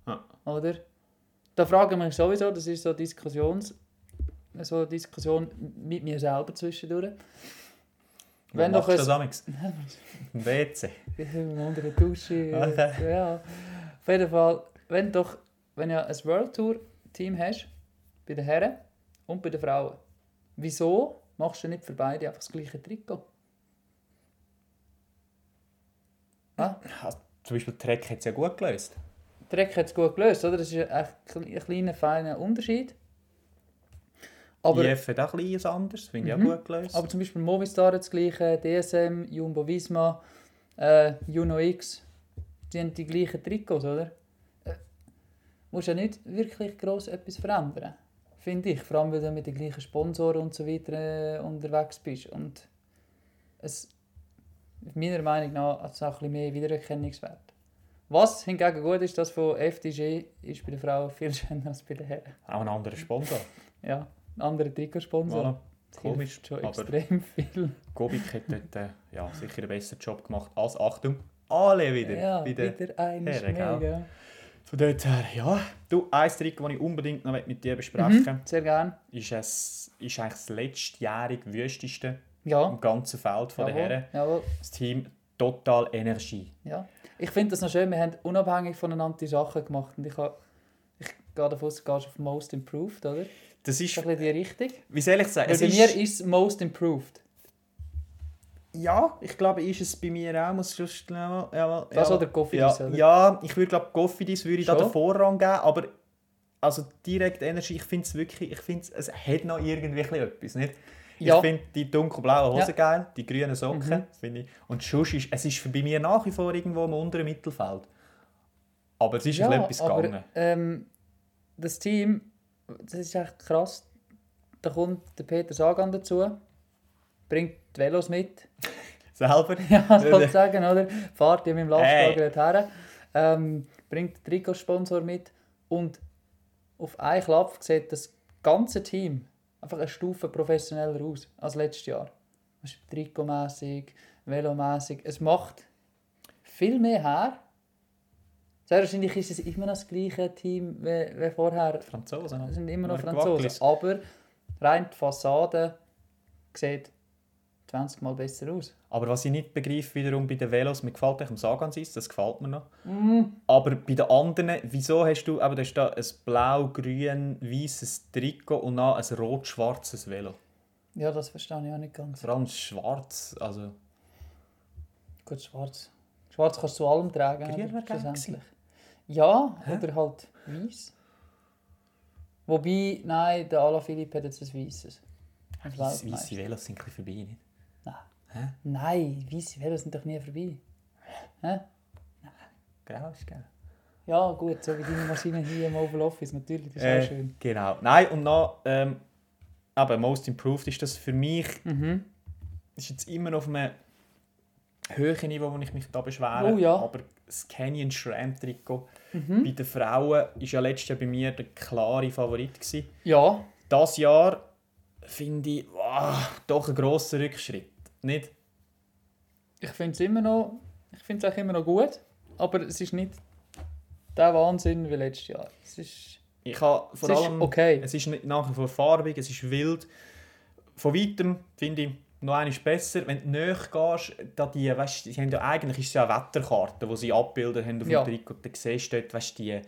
Ja. Oder? Da frage ich mich sowieso, das ist so Diskussions, so eine Diskussion mit mir selber zwischendurch. Wo Wenn doch das? Im WC. unter der Dusche. Okay. ja. Auf jeden Fall, wenn doch, wenn du ein World Tour Team hast, bei den Herren und bei den Frauen, wieso machst du nicht für beide einfach das gleiche Trikot? Ah? Also, zum Beispiel Trek hat es ja gut gelöst. Dreck hat es gut gelöst, oder? Das ist ein, ein kleiner, feiner Unterschied. Aber, IF hat auch bisschen anders, finde ich Mhm. auch gut gelöst. aber zum Beispiel Movistar hat das gleiche, DSM, Jumbo Visma, äh, Juno X, die haben die gleichen Trikots, oder? Musst ja nicht wirklich gross etwas verändern, finde ich. Vor allem, weil du mit den gleichen Sponsoren und so weiter äh, unterwegs bist. Und es, meiner Meinung nach, hat es auch ein bisschen mehr Wiedererkennungswert. Was hingegen gut ist, das von FDG ist bei den Frauen viel schöner als bei den Herren. auch ein anderer Sponsor. Ja, ein anderer Trikotsponsor. Voilà. Komisch, schon aber extrem viel. Gobik hat dort äh, ja, sicher einen besseren Job gemacht als, Achtung, alle wieder. Ja, wieder ein Herren, mehr? Von dort her, ja. Du, ein Trikot, das ich unbedingt noch mit dir besprechen Mhm, sehr gerne. ist, es, ist eigentlich das letztjährig wüsteste Ja, im ganzen Feld von jawohl, Herren. jawohl, Das Team Total Energie. ja. Ich finde das noch schön, wir haben unabhängig voneinander die Sachen gemacht. Und ich, habe, ich gehe davon aus, du gehst auf Most Improved, oder? Das Ist ist, das ein bisschen die Richtung? wie soll ich sagen, Weil bei ist, mir ist es Most Improved. Ja, ich glaube, ist es bei mir auch, muss ich schon ja, ja, Das ja, oder Coffee ja, oder? ja, ich würde glaube Goffidis würde ich da den Vorrang geben, aber also direkt Energie, ich finde es wirklich, ich finde es hat noch irgendwie etwas, nicht? Ja. Ich finde die dunkelblauen Hosen Ja. Mhm. geil, die grünen Socken, finde ich. Und sonst ist, es ist bei mir nach wie vor irgendwo im unteren Mittelfeld. Aber es ist ein bisschen etwas aber, gegangen. ähm, das Team, das ist echt krass. Da kommt der Peter Sagan dazu, bringt die Velos mit. Selber? Ja, sozusagen, oder? Fahrt in meinem Hey. Lastwagen her, ähm, bringt den Trikotsponsor mit und auf einen Klapp sieht das ganze Team einfach eine Stufe professioneller aus als letztes Jahr. Trikotmässig, Velomässig. Es macht viel mehr her. Sehr wahrscheinlich ist es immer noch das gleiche Team wie, wie vorher. Franzosen. Es sind immer noch Franzosen. Aber rein die Fassade sieht 20 Mal besser aus. Aber was ich nicht begreife wiederum bei den Velos, mir gefällt echt am Sagan-Sitz, das gefällt mir noch. Mhm. Aber bei den anderen, wieso hast du, aber da ist da ein blau-grün-weißes Trikot und dann ein rot-schwarzes Velo? Ja, das verstehe ich auch nicht ganz. Vor allem schwarz, also... Gut, schwarz. Schwarz kannst du zu allem tragen. Grün wäre geil. Ja, oder halt weiß. Wobei, nein, der Alaphilippe hat jetzt ein weißes. Weiße. Velos sind ein vorbei, nicht? Nein, weiße Velos sind doch nie vorbei. Hä? Grau ist geil. Ja, gut, so wie deine Maschine hier im Oval Office, natürlich, das ist auch Äh, schön. Genau. Nein, und noch, ähm, aber Most Improved ist das für mich, Mhm. ist jetzt immer noch auf einem höheren Niveau, wo ich mich da beschwere. Oh ja. Aber das Canyon Shram Trikot Mhm. bei den Frauen ist ja letztes Jahr bei mir der klare Favorit gewesen. Ja, Das Jahr finde ich wow, doch ein grosser Rückschritt. Nicht? ich finde es immer noch, ich finde es auch immer noch gut, aber es ist nicht der Wahnsinn wie letztes Jahr. Es ist, Ich habe vor es ist allem, okay. es ist nicht nach wie vor farbig, es ist wild. Von weitem finde ich noch eines besser. Wenn du näher gehst, da die, weißt, die haben ja, eigentlich ist es ja eine Wetterkarte, die sie abbildet haben auf Ja. dem Trikot. Da siehst du dort, weißt, die,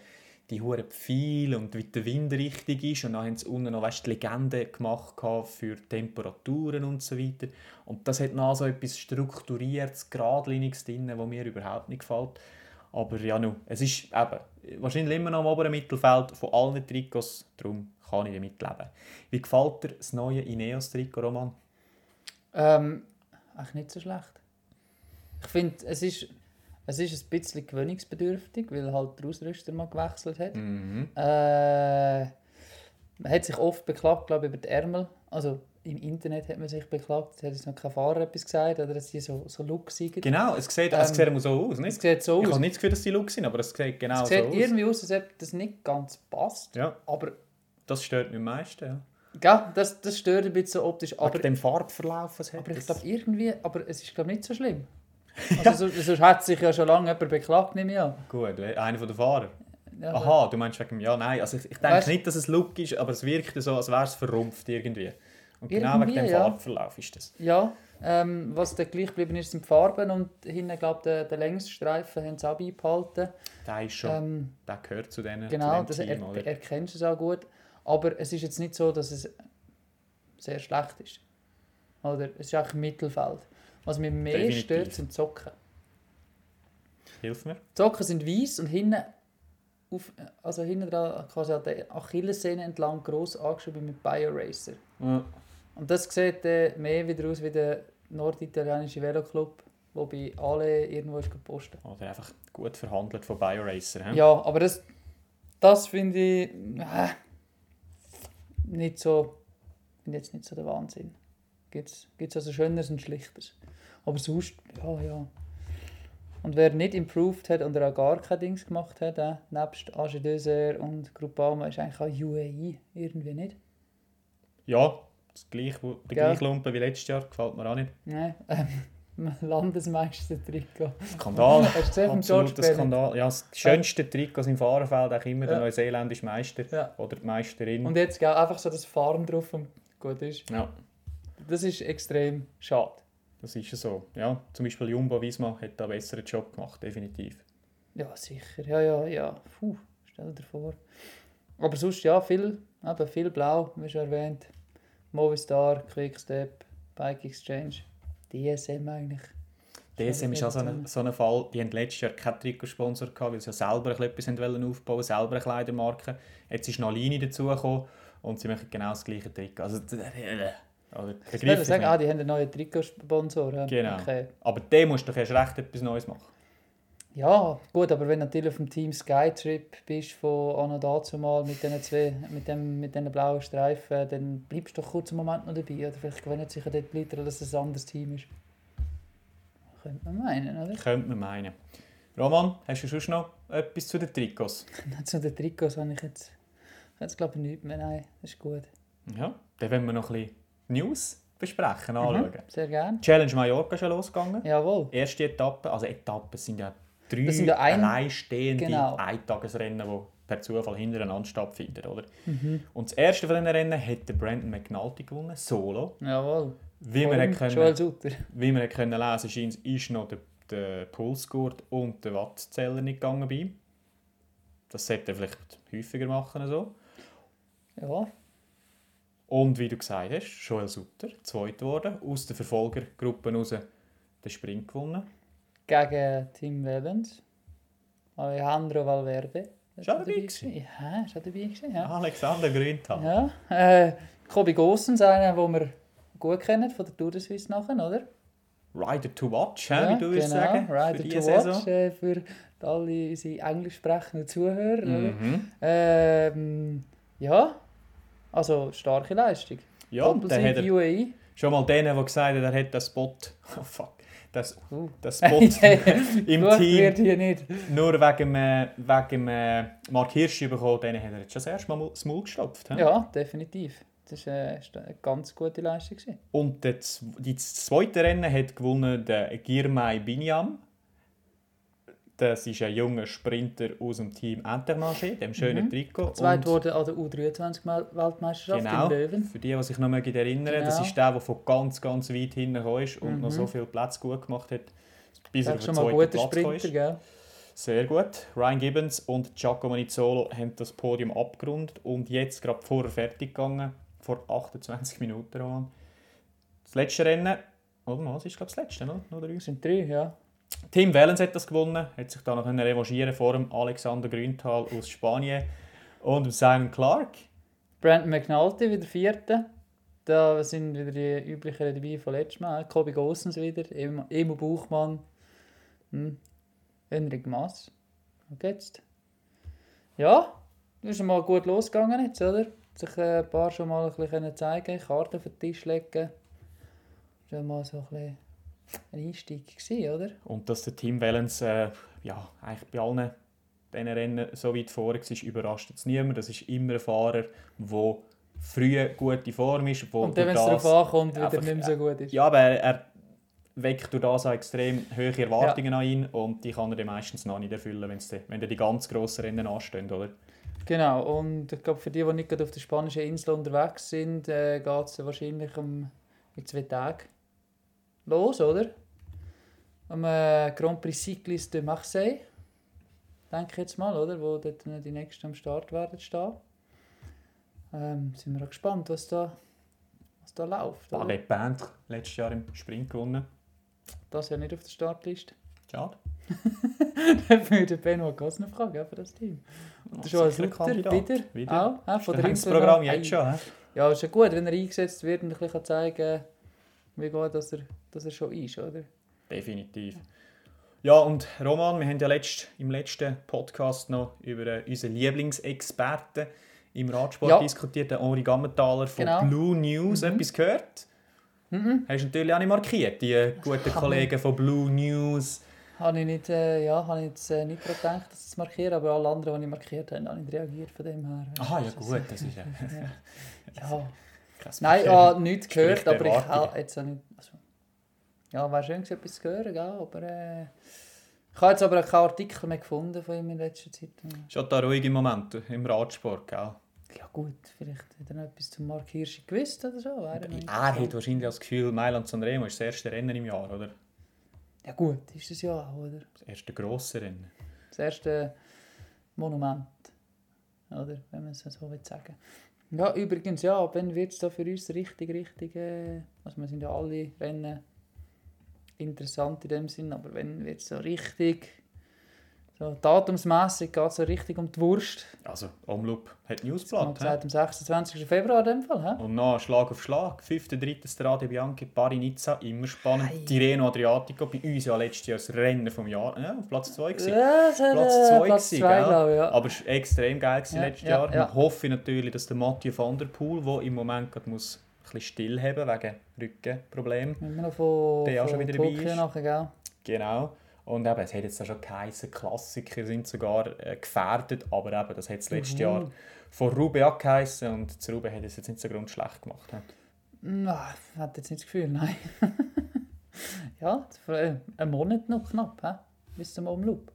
die hure Pfeile und wie der Wind richtig ist. Und dann haben sie unten noch weißt, die Legende gemacht für Temperaturen und so weiter. Und das hat noch so etwas strukturiertes, geradliniges drin, was mir überhaupt nicht gefällt. Aber ja, nu, es ist eben wahrscheinlich immer noch am oberen Mittelfeld von allen Trikots, darum kann ich damit leben. Wie gefällt dir das neue Ineos-Trikot, Roman? Ähm, eigentlich nicht so schlecht. Ich finde, es ist, es ist ein bisschen gewöhnungsbedürftig, weil halt der Ausrüster mal gewechselt hat. Mhm. Äh, man hat sich oft beklagt, glaube ich, über die Ärmel. Also im Internet hat man sich beklagt, es hat jetzt noch kein Fahrer etwas gesagt, oder dass die so, so Look sind. Genau, es sieht, es Ähm, sieht immer so aus. Es Nicht? sieht so Ich aus. habe nicht das Gefühl, dass die Look sind, aber es sieht genau es sieht so aus. irgendwie aus, als ob das nicht ganz passt. Ja, Aber das stört mich am meisten. Ja. ja, das, das stört ein bisschen so optisch. Aber Aber, dem Farbverlauf, was hat aber ich glaube irgendwie, aber es ist glaube nicht so schlimm. Also, so, sonst hat sich ja schon lange jemand beklagt, nehme ich an. Gut, einer von den Fahrern. Ja, Aha, du meinst wegen dem- ja, nein, also ich, ich denke Weißt- nicht, dass es Look ist, aber es wirkt so, als wäre es verrumpft irgendwie. Und genau wegen Irgendwie, dem ja. Farbverlauf ist das. Ja, ähm, was dann gleich geblieben ist, sind die Farben und hinten, glaube ich, der, der Längsstreifen haben sie auch beibehalten. Der ist schon, Ähm, der gehört zu denen, genau, zu das, dem er, Team, oder? erkennst du es auch gut. Aber es ist jetzt nicht so, dass es sehr schlecht ist. Oder es ist auch im Mittelfeld. Was mich mehr Definitiv. stört, sind Socken. Hilf mir. Die Socken sind weiß und hinten, auf, also hinten dran quasi an der Achillessehne entlang gross angeschrieben mit BioRacer. Ja. Und das sieht äh, mehr wieder aus wie der norditalienische Veloclub, der bei alle irgendwo ist gepostet. Oder einfach gut verhandelt von BioRacer. hä? Ja, aber das, das finde ich äh, nicht so, finde jetzt nicht so der Wahnsinn. Gibt es also Schöneres und Schlichteres. Aber sonst, ja, ja. Und wer nicht improved hat und er auch gar kein Dings gemacht hat, äh, nebst AG Döser und Groupama, ist eigentlich auch UAE irgendwie nicht. Ja, das gleiche, der gleiche Lumpen wie letztes Jahr, gefällt mir auch nicht. Nein, ähm, Landesmeister-Trikot. Skandal. Hast du George Absoluter? Skandal. Ja, das schönste Trikot im Fahrerfeld, auch immer der Ja. neuseeländische Meister Ja. oder die Meisterin. Und jetzt gell, einfach so das Fahren drauf und gut ist. ja, Das ist extrem schade. das ist ja so. Ja, zum Beispiel Jumbo Visma hat da einen besseren Job gemacht, definitiv. Ja, sicher. Ja, ja, ja. Puh, stell dir vor. Aber sonst, ja, viel, eben viel blau, wie schon erwähnt. Movistar, Quickstep, Bike Exchange, DSM eigentlich. DSM ist auch so ein, so ein Fall, die haben letztes Jahr keinen Trikotsponsor gehabt, weil sie ja selber etwas wollten aufbauen selber eine Kleidermarke. Jetzt ist noch Lini dazugekommen und sie machen genau das gleiche Trikot. Also, Oder Ich würde sagen, ah, die haben einen neuen Trikotsponsor. Genau. Okay. Aber der musst doch erst recht etwas Neues machen. Ja, gut, aber wenn du natürlich auf dem Team Skytrip bist von an dazu mal mit diesen zwei, mit dem, mit diesen blauen Streifen, dann bleibst du doch kurz einen Moment noch dabei. Oder vielleicht gewöhnt sich dort Leute, dass es ein anderes Team ist. Könnte man meinen, oder? Könnte man meinen. Roman, hast du sonst noch etwas zu den Trikots? Zu den Trikots habe ich jetzt, jetzt glaube ich nichts mehr. Nein, das ist gut. Ja. Dann wollen wir noch ein bisschen News besprechen, anschauen. Mhm, sehr gerne. Challenge Mallorca schon losgegangen. Jawohl. Erste Etappe, also Etappen sind ja drei Das sind ja ein- alleinstehende genau. Eintagesrennen, die per Zufall hintereinander stattfinden. Oder? Mhm. Und das erste von diesen Rennen hat der Brandon McNulty gewonnen, solo. Jawohl. Wie hat können, wie wir hat können lesen scheint, ist noch der, der Pulsgurt und der Wattzähler nicht gegangen bei ihm. Das sollte er vielleicht häufiger machen. So. Ja, Und wie du gesagt hast, Joel Sutter, zweit geworden, aus der Verfolgergruppe raus den Sprint gewonnen. gegen Tim Wellens. Alejandro Valverde. Auch dabei gewesen? Ja, auch dabei gewesen, ja. Alexander Grünthal. Ja, äh, Kobi Gossens, einer, den wir gut kennen, von der Tour de Suisse nachher, oder? Rider to watch, ja, wie du genau, sagen. Rider für to watch, äh, für alle unsere englisch sprechenden Zuhörer. Mhm. Ähm, ja, also starke Leistung. Ja, dann hat er UAE. schon mal den, der gesagt hat, er hat den Spot, oh fuck, das, Uh. den Spot im Gut Team wird hier nicht. nur wegen, äh, wegen äh, Mark Hirsch bekommen, den hat er jetzt schon das erste Mal das Maul gestopft. Ja, definitiv. Das war äh, eine ganz gute Leistung. Und der, die zweite Rennen hat gewonnen der Girmay Binyam. Das ist ein junger Sprinter aus dem Team Intermarché, dem schönen Mhm. Trikot. Zweit wurde an der U23-Weltmeisterschaft Genau, in Löwen. für die, die sich noch erinnern das Genau. ist der, der von ganz, ganz weit hinten ist und noch Mhm. so viele Plätze gut gemacht hat, bis er Das auf ist den schon mal ein zweiten guter Platz Sprinter, gell? Sehr gut. Ryan Gibbons und Giacomo Nizzolo haben das Podium abgerundet und jetzt gerade vorher fertig gegangen, vor 28 Minuten. Das letzte Rennen, oder was ist glaube ich, das letzte, noch, noch der Das sind drei, ja. Tim Wellens hat das gewonnen, hat sich da noch können revanchieren vor dem Alexander Grünthal aus Spanien und Simon Clark. Brandon McNulty wieder Vierte. Da sind wieder die üblichen dabei von letztem Mal. Kobi Gossens wieder, Emo Buchmann, hm. Henrik Maas. Und jetzt? Ja, ist mal gut losgegangen jetzt, oder? Sich äh, ein paar schon mal ein bisschen können zeigen Karten auf den Tisch legen. Schon mal so ein bisschen ein Einstieg gewesen, oder? Und dass der Tim Wellens äh, ja, eigentlich bei allen diesen Rennen so weit vorne war, überrascht jetzt niemand. Das ist immer ein Fahrer, der früh gute Form ist. Wo Und dann, wenn es darauf ankommt, wieder nicht mehr so gut ist. Ja, aber er, er weckt durch das auch extrem hohe Erwartungen an ihn und die kann er dann meistens noch nicht erfüllen, wenn's dann- wenn die ganz grossen Rennen anstehen, oder? Genau, und ich glaube, für die, die nicht gerade auf der spanischen Insel unterwegs sind, äh, geht es wahrscheinlich um in zwei Tagen los, oder? Am äh, Grand Prix Cycliste de Marseille, denke ich jetzt mal, oder? Wo dort die nächsten am Start werden stehen. Ähm, sind wir auch gespannt, was da, was da läuft. Oder? Ballet Band letztes Jahr im Sprint gewonnen. Das ja nicht auf der Startliste. Schade. Dann würde Benoit Cosnefroid fragen für das Team. Und der Joel Sutter wieder, Wieder. auch, äh, von der Programm jetzt schon, hä? Ja, ist ja gut, wenn er eingesetzt wird und ein bisschen zeigen kann, wie gut dass er, dass er schon ist, oder? Definitiv. Ja, und Roman, wir haben ja letzt, im letzten Podcast noch über äh, unseren Lieblingsexperten im Radsport Ja. diskutiert, den Henri Gammenthaler von Genau. Blue News. Etwas gehört? Mhm. Hast du natürlich auch nicht markiert, die äh, guten Kollegen von Blue News. Habe ich nicht, äh, ja, habe ich jetzt äh, nicht gedacht, das zu markieren, aber alle anderen, die ich markiert habe, haben nicht reagiert von dem her. Aha, ja gut, das ist ja Ja. ja. Kein Nein, ich habe nichts gehört, Spricht aber ich habe jetzt auch nicht... Also, ja, wäre schön etwas zu hören, gell? aber... Äh, ich habe jetzt aber keinen Artikel mehr gefunden von ihm in letzter Zeit. Schon da ruhige Momente im Radsport, gell? Ja gut, vielleicht hat er noch etwas zum Mark Hirschi gewusst oder so. Er interessant. hat wahrscheinlich das Gefühl, Mailand Sanremo ist das erste Rennen im Jahr, oder? Ja gut, ist das ja auch, oder? Das erste grosse Rennen. Das erste Monument. Oder? Wenn man es so will sagen. Ja, übrigens, ja, wenn wird es da für uns richtig, richtig. Äh, also, wir sind ja alle Rennen interessant in dem Sinn, aber wenn wird es so richtig So, datumsmässig geht es so richtig um die Wurst. Also, Omloop hat Newsblatt. gesagt, am 26. Februar in dem Fall. Hä? Und dann Schlag auf Schlag. 5.3. Strade Bianchi, Bari Nizza, immer spannend. Hey. Tirreno Adriatico, bei uns ja letztes Jahr das Rennen vom Jahr. Ja, auf Platz 2 gewesen. Ja, Platz äh, zwei Platz gewesen, zwei, ich. Ja. Aber es war extrem geil gewesen Ja, letztes ja, Jahr. ja. Ich hoffe natürlich, dass der Mathieu van der Poel, der im Moment gerade muss ein bisschen stillhaben wegen Rückenproblemen. Noch Der auch schon wieder dabei ist. nachher, gell? Genau. Und eben, es hat jetzt schon geheißen, Klassiker sind sogar äh, gefährdet, aber eben, das hat es letztes Mhm. Jahr von Rube auch geheißen und das Rube hat es jetzt nicht so grundschlecht gemacht. he. Ich hatte jetzt nicht das Gefühl, nein. ja, für, äh, einen Monat noch knapp, hä? bis zum Umloop.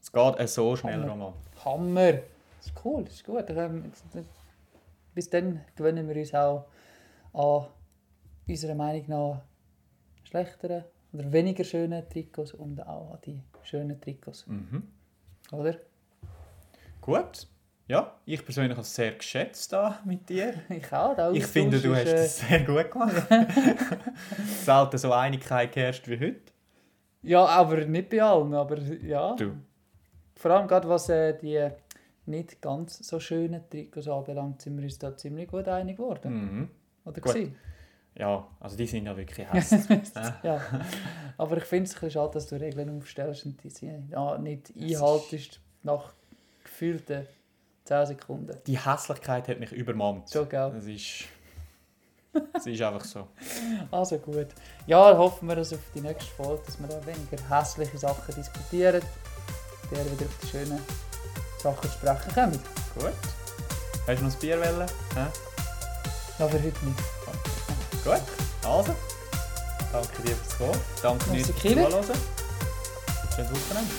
Es geht äh, so schnell, Hammer. Roman. Hammer! Das ist cool, das ist gut. Ähm, Bis dann gewöhnen wir uns auch an unserer Meinung nach schlechteren oder weniger schönen Trikots und auch an die schönen Trikots. Mhm. Oder? Gut. Ja, ich persönlich habe es sehr geschätzt da mit dir. Ich auch. Der Ich finde, du hast das sehr gut gemacht. Selten so Einigkeit geherrscht wie heute. Ja, aber nicht bei allen. Aber ja. Du. Vor allem gerade was äh, die nicht ganz so schönen Trikots anbelangt, sind wir uns da ziemlich gut einig geworden. Mhm. Oder Gut. gewesen? Ja, also die sind ja wirklich hässlich. ja. Ja. Aber ich finde es ein bisschen schade, dass du Regeln aufstellst und die sie ja, nicht einhaltest nach gefühlten 10 Sekunden. Die Hässlichkeit hat mich übermannt. So, gell? Das ist, das ist einfach so. Also gut. Ja, hoffen wir, dass auf die nächste Folge, dass wir da weniger hässliche Sachen diskutieren, der wieder auf die schönen Sachen zu sprechen kommen. Gut. Hast du noch ein Bier wollen? Hä? Aber heute nicht. Gut. Also, danke dir fürs Kommen. Danke dir fürs. Zuhören. Schönes Wochenende.